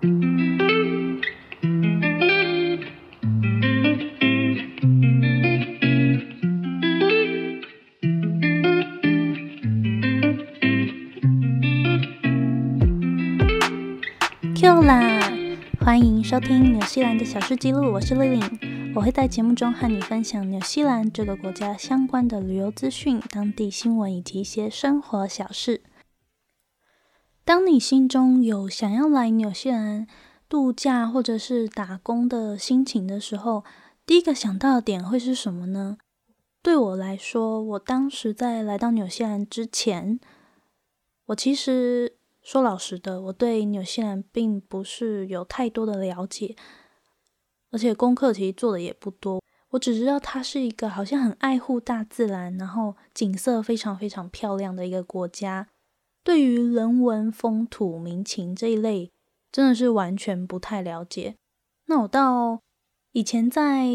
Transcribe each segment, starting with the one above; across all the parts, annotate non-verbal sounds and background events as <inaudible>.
Q 啦！欢迎收听纽西兰的小事记录，我是 Lily，我会在节目中和你分享纽西兰这个国家相关的旅游资讯、当地新闻以及一些生活小事。心中有想要来纽西兰度假或者是打工的心情的时候，第一个想到的点会是什么呢？对我来说，我当时在来到纽西兰之前，我其实。说老实的，我对纽西兰并不是有太多的了解，而且功课其实做的也不多。我只知道它是一个好像很爱护大自然，然后景色非常非常漂亮的一个国家。对于人文、风土民情这一类，真的是完全不太了解。那我到以前在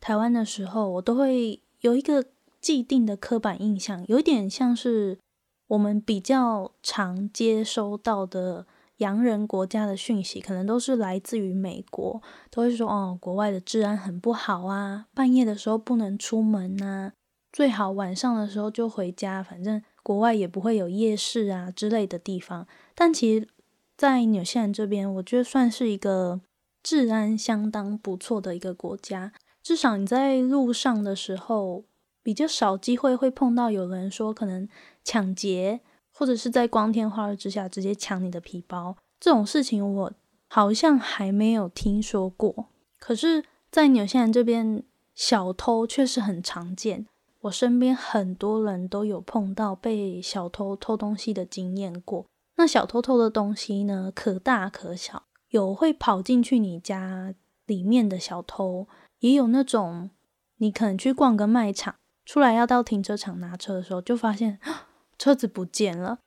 台湾的时候，我都会有一个既定的刻板印象，有点像是。我们比较常接收到的洋人国家的讯息，可能都是来自于美国，都会说哦，国外的治安很不好啊，半夜的时候不能出门呐，最好晚上的时候就回家，反正国外也不会有夜市啊之类的地方。但其实，在纽西兰这边，我觉得算是一个治安相当不错的一个国家，至少你在路上的时候。比较少机会会碰到有人说可能抢劫，或者是在光天化日之下直接抢你的皮包这种事情，我好像还没有听说过。可是，在纽西兰这边，小偷确实很常见。我身边很多人都有碰到被小偷偷东西的经验过。那小偷偷的东西呢，可大可小，有会跑进去你家里面的小偷，也有那种你可能去逛个卖场。出来要到停车场拿车的时候，就发现 <gasps> 车子不见了。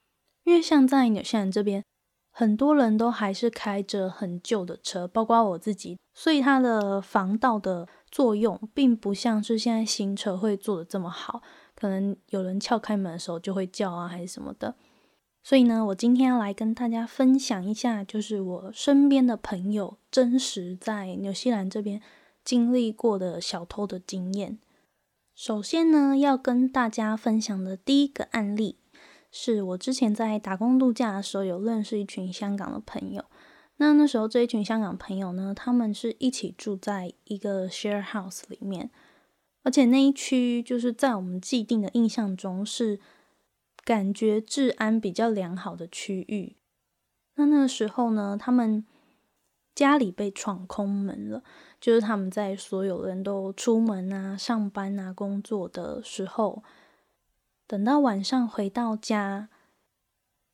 因为像在纽西兰这边，很多人都还是开着很旧的车，包括我自己，所以它的防盗的作用并不像是现在新车会做的这么好。可能有人撬开门的时候就会叫啊，还是什么的。所以呢，我今天要来跟大家分享一下，就是我身边的朋友真实在纽西兰这边经历过的小偷的经验。首先呢，要跟大家分享的第一个案例，是我之前在打工度假的时候有认识一群香港的朋友。那那时候这一群香港朋友呢，他们是一起住在一个 share house 里面，而且那一区就是在我们既定的印象中是感觉治安比较良好的区域。那那时候呢，他们家里被闯空门了。就是他们在所有人都出门啊、上班啊、工作的时候，等到晚上回到家，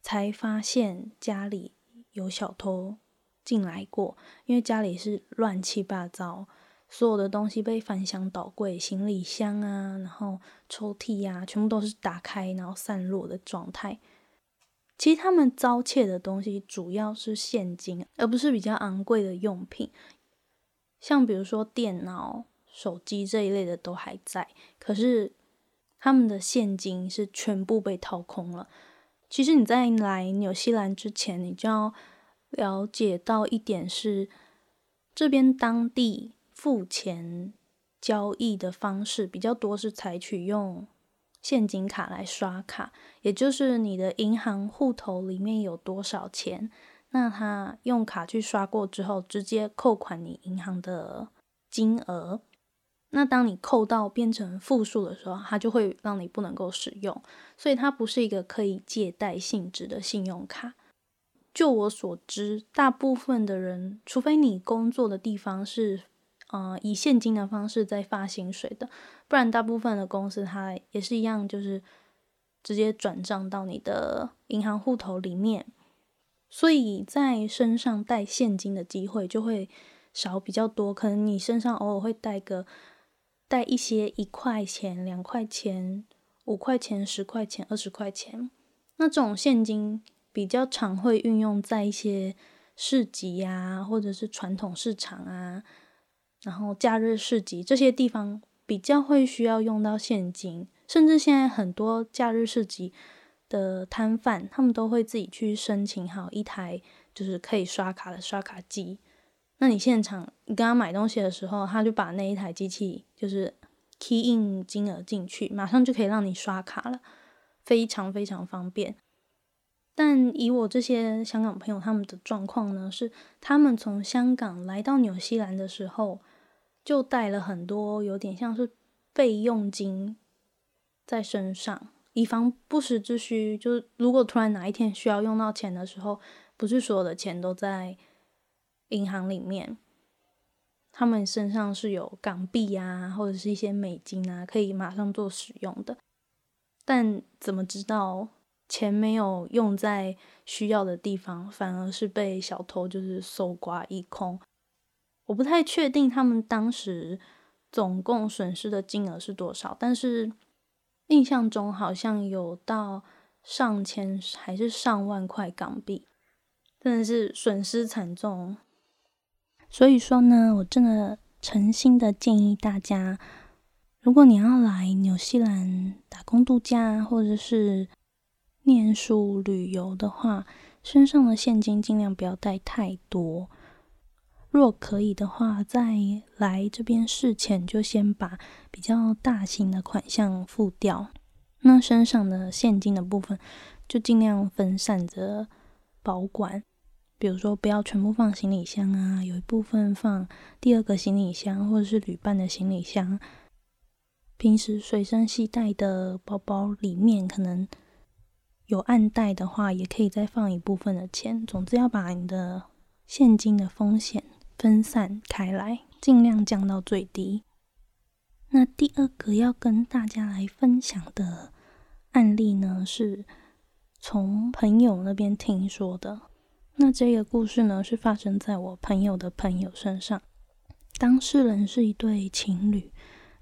才发现家里有小偷进来过。因为家里是乱七八糟，所有的东西被翻箱倒柜，行李箱啊，然后抽屉呀，全部都是打开然后散落的状态。其实他们遭窃的东西主要是现金，而不是比较昂贵的用品。像比如说电脑、手机这一类的都还在，可是他们的现金是全部被掏空了。其实你在来纽西兰之前，你就要了解到一点是，这边当地付钱交易的方式比较多是采取用现金卡来刷卡，也就是你的银行户头里面有多少钱。那他用卡去刷过之后，直接扣款你银行的金额。那当你扣到变成负数的时候，它就会让你不能够使用。所以它不是一个可以借贷性质的信用卡。就我所知，大部分的人，除非你工作的地方是，呃，以现金的方式在发薪水的，不然大部分的公司它也是一样，就是直接转账到你的银行户头里面。所以在身上带现金的机会就会少比较多，可能你身上偶尔会带个带一些一块钱、两块钱、五块钱、十块钱、二十块钱，那这种现金比较常会运用在一些市集呀，或者是传统市场啊，然后假日市集这些地方比较会需要用到现金，甚至现在很多假日市集。的摊贩，他们都会自己去申请好一台就是可以刷卡的刷卡机。那你现场你跟他买东西的时候，他就把那一台机器就是 key in 金额进去，马上就可以让你刷卡了，非常非常方便。但以我这些香港朋友他们的状况呢，是他们从香港来到纽西兰的时候，就带了很多有点像是备用金在身上，以防不时之需。就是如果突然哪一天需要用到钱的时候，不是所有的钱都在。银行里面，他们身上是有港币啊，或者是一些美金啊，可以马上做使用的。但怎么知道钱没有用在需要的地方，反而是被小偷就是搜刮一空？我不太确定他们当时总共损失的金额是多少，但是印象中好像有到上千还是上万块港币，真的是损失惨重。所以说呢，我真的诚心的建议大家，如果你要来纽西兰打工度假或者是念书旅游的话，身上的现金尽量不要带太多。若可以的话，在来这边事前就先把比较大型的款项付掉，那身上的现金的部分就尽量分散着保管。比如说，不要全部放行李箱啊，有一部分放第二个行李箱或者是旅伴的行李箱。平时随身携带的包包里面，可能有暗袋的话，也可以再放一部分的钱。总之，要把你的现金的风险分散开来，尽量降到最低。那第二个要跟大家来分享的案例呢，是从朋友那边听说的。那这个故事呢，是发生在我朋友的朋友身上。当事人是一对情侣，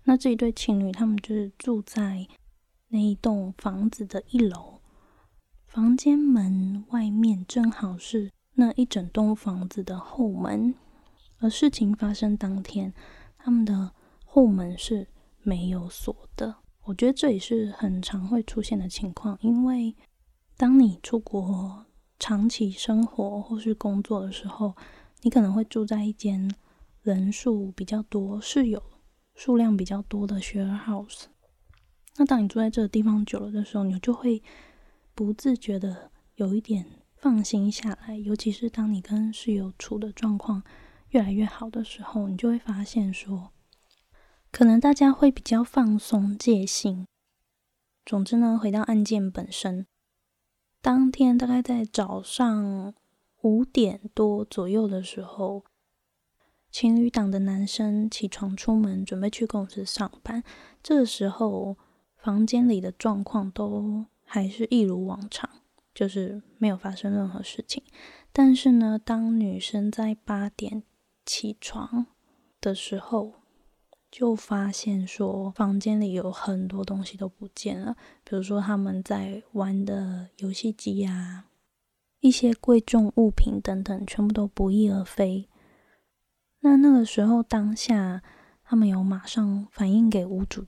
那这一对情侣他们就是住在那一栋房子的一楼，房间门外面正好是那一整栋房子的后门。而事情发生当天，他们的后门是没有锁的。我觉得这也是很常会出现的情况，因为当你出国。长期生活或是工作的时候，你可能会住在一间人数比较多、室友数量比较多的 share house。那当你住在这个地方久了的时候，你就会不自觉的有一点放心下来。尤其是当你跟室友处的状况越来越好的时候，你就会发现说，可能大家会比较放松戒心。总之呢，回到案件本身。当天大概在早上五点多左右的时候，情侣档的男生起床出门，准备去公司上班。这时候，房间里的状况都还是一如往常，就是没有发生任何事情。但是呢，当女生在八点起床的时候，就发现说，房间里有很多东西都不见了，比如说他们在玩的游戏机啊，一些贵重物品等等，全部都不翼而飞。那那个时候当下，他们有马上反映给屋主，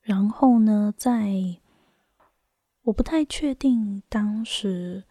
然后呢，在我不太确定当时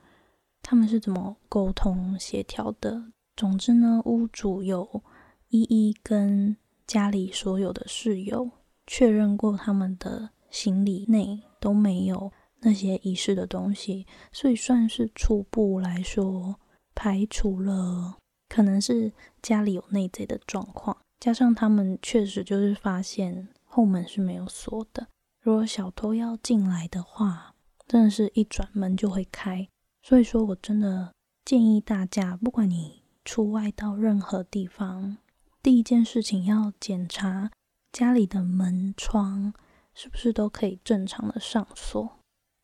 他们是怎么沟通协调的。总之呢，屋主有一一跟。家里所有的室友确认过，他们的行李内都没有那些遗失的东西，所以算是初步来说排除了可能是家里有内贼的状况。加上他们确实就是发现后门是没有锁的，如果小偷要进来的话，真的是一转门就会开。所以说我真的建议大家，不管你出外到任何地方。第一件事情要检查家里的门窗是不是都可以正常的上锁，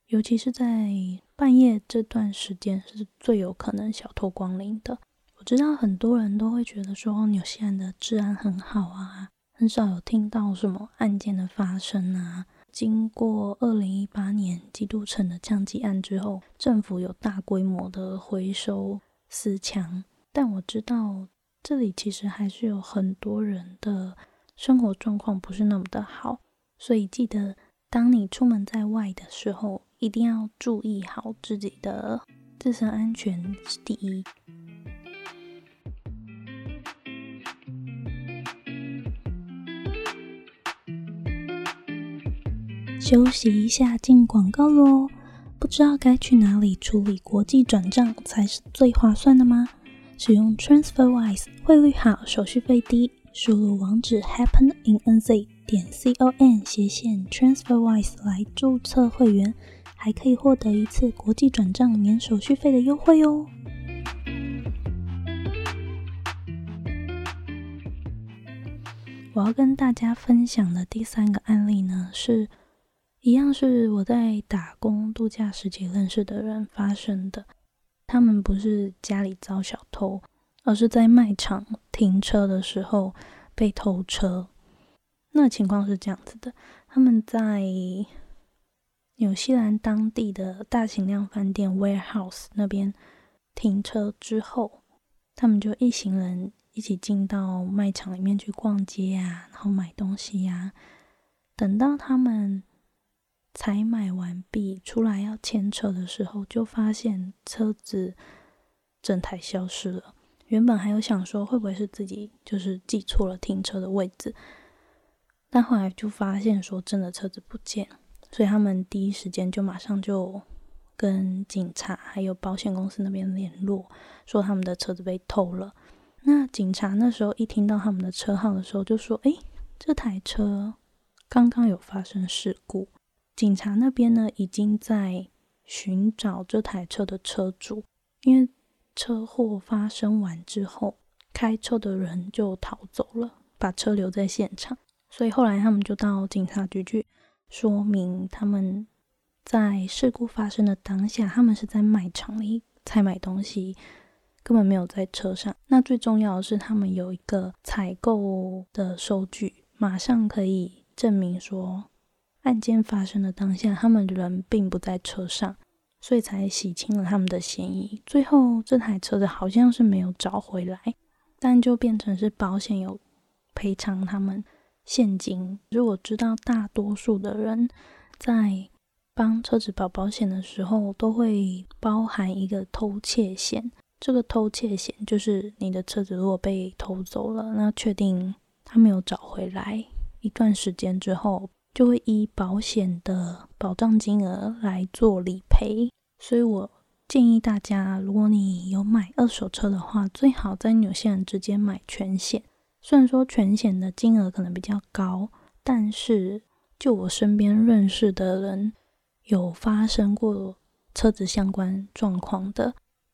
尤其是在半夜这段时间是最有可能小偷光临的。我知道很多人都会觉得说纽西兰的治安很好啊，很少有听到什么案件的发生啊。经过二零一八年基督城的枪击案之后，政府有大规模的回收私枪，但我知道。这里其实还是有很多人的生活状况不是那么的好，所以记得当你出门在外的时候，一定要注意好自己的自身安全是第一。休息一下，进广告喽！不知道该去哪里处理国际转账才是最划算的吗？使用 TransferWise，汇率好，手续费低。输入网址 happeninNZ 点 com 斜线 TransferWise 来注册会员，还可以获得一次国际转账免手续费的优惠哦！我要跟大家分享的第三个案例呢，是一样是我在打工度假时期认识的人发生的。他们不是家里遭小偷，而是在卖场停车的时候被偷车。那情况是这样子的：他们在纽西兰当地的大型量饭店 warehouse 那边停车之后，他们就一行人。一起进到卖场里面去逛街啊，然后买东西呀。等到他们采买完毕出来要牵车的时候，就发现车子整台消失了。原本还有想说会不会是自己就是记错了停车的位置，但后来就发现说真的车子不见，所以他们第一时间就马上就跟警察还有保险公司那边联络，说他们的车子被偷了。那警察那时候一听到他们的车号的时候，就说：“哎，这台车刚刚有发生事故。”警察那边呢，已经在寻找这台车的车主，因为车祸发生完之后，开车的人就逃走了，把车留在现场。所以后来他们就到警察局去说明，他们在事故发生的当下，他们是在卖场里采买东西。根本没有在车上。那最重要的是，他们有一个采购的收据，马上可以证明说，案件发生的当下，他们的人并不在车上，所以才洗清了他们的嫌疑。最后这台车子好像是没有找回来，但就变成是保险有赔偿他们现金。如果知道大多数的人在帮车子保保险的时候，都会包含一个偷窃险。这个偷窃险就是你的车子如果被偷走了，那确定他没有找回来，一段时间之后就会依保险的保障金额来做理赔。所以我建议大家，如果你有买二手车的话，最好在纽西兰直接买全险。虽然说全险的金额可能比较高，但是就我身边认识的人有发生过车子相关状况的。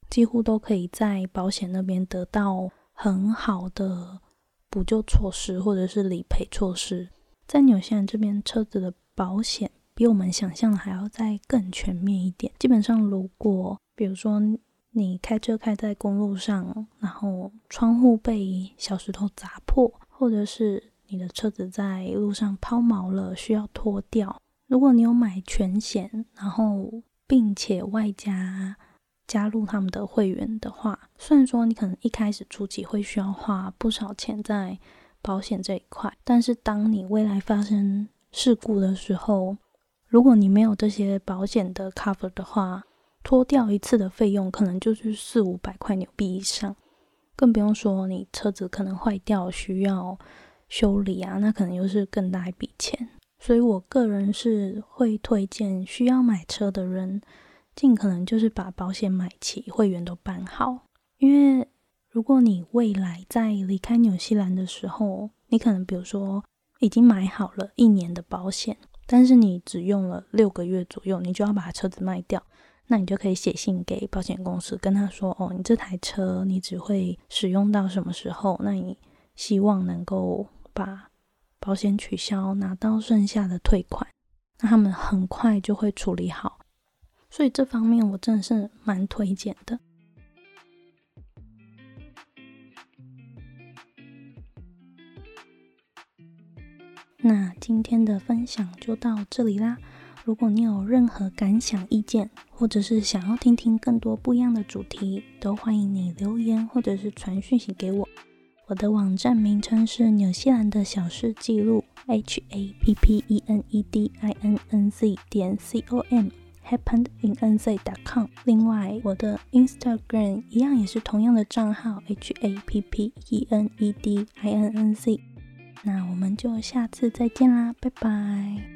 几乎都可以在保险那边得到很好的补救措施或者是理赔措施。在纽西兰这边，车子的保险比我们想象的还要再更全面一点。基本上，如果比如说你开车开在公路上，然后窗户被小石头砸破，或者是你的车子在路上抛锚了需要脱掉，如果你有买全险，然后并且外加。加入他们的会员的话，虽然说你可能一开始初期会需要花不少钱在保险这一块，但是当你未来发生事故的时候，如果你没有这些保险的 cover 的话，脱掉一次的费用可能就是四五百块纽币以上，更不用说你车子可能坏掉需要修理啊，那可能又是更大一笔钱。所以我个人是会推荐需要买车的人。尽可能就是把保险买齐，会员都办好。因为如果你未来在离开纽西兰的时候，你可能比如说已经买好了一年的保险，但是你只用了六个月左右，你就要把车子卖掉，那你就可以写信给保险公司，跟他说：“哦，你这台车你只会使用到什么时候？那你希望能够把保险取消，拿到剩下的退款。”那他们很快就会处理好。所以这方面我真的是蛮推荐的。那今天的分享就到这里啦。如果你有任何感想、意见，或者是想要听听更多不一样的主题，都欢迎你留言或者是传讯息给我。我的网站名称是纽西兰的小事记录 （H A P P E N E D I N N Z 点 C O M）。happenedinNZ.com。另外，我的 Instagram 一样也是同样的账号 H A P P E N E D I N N Z。那我们就下次再见啦，拜拜。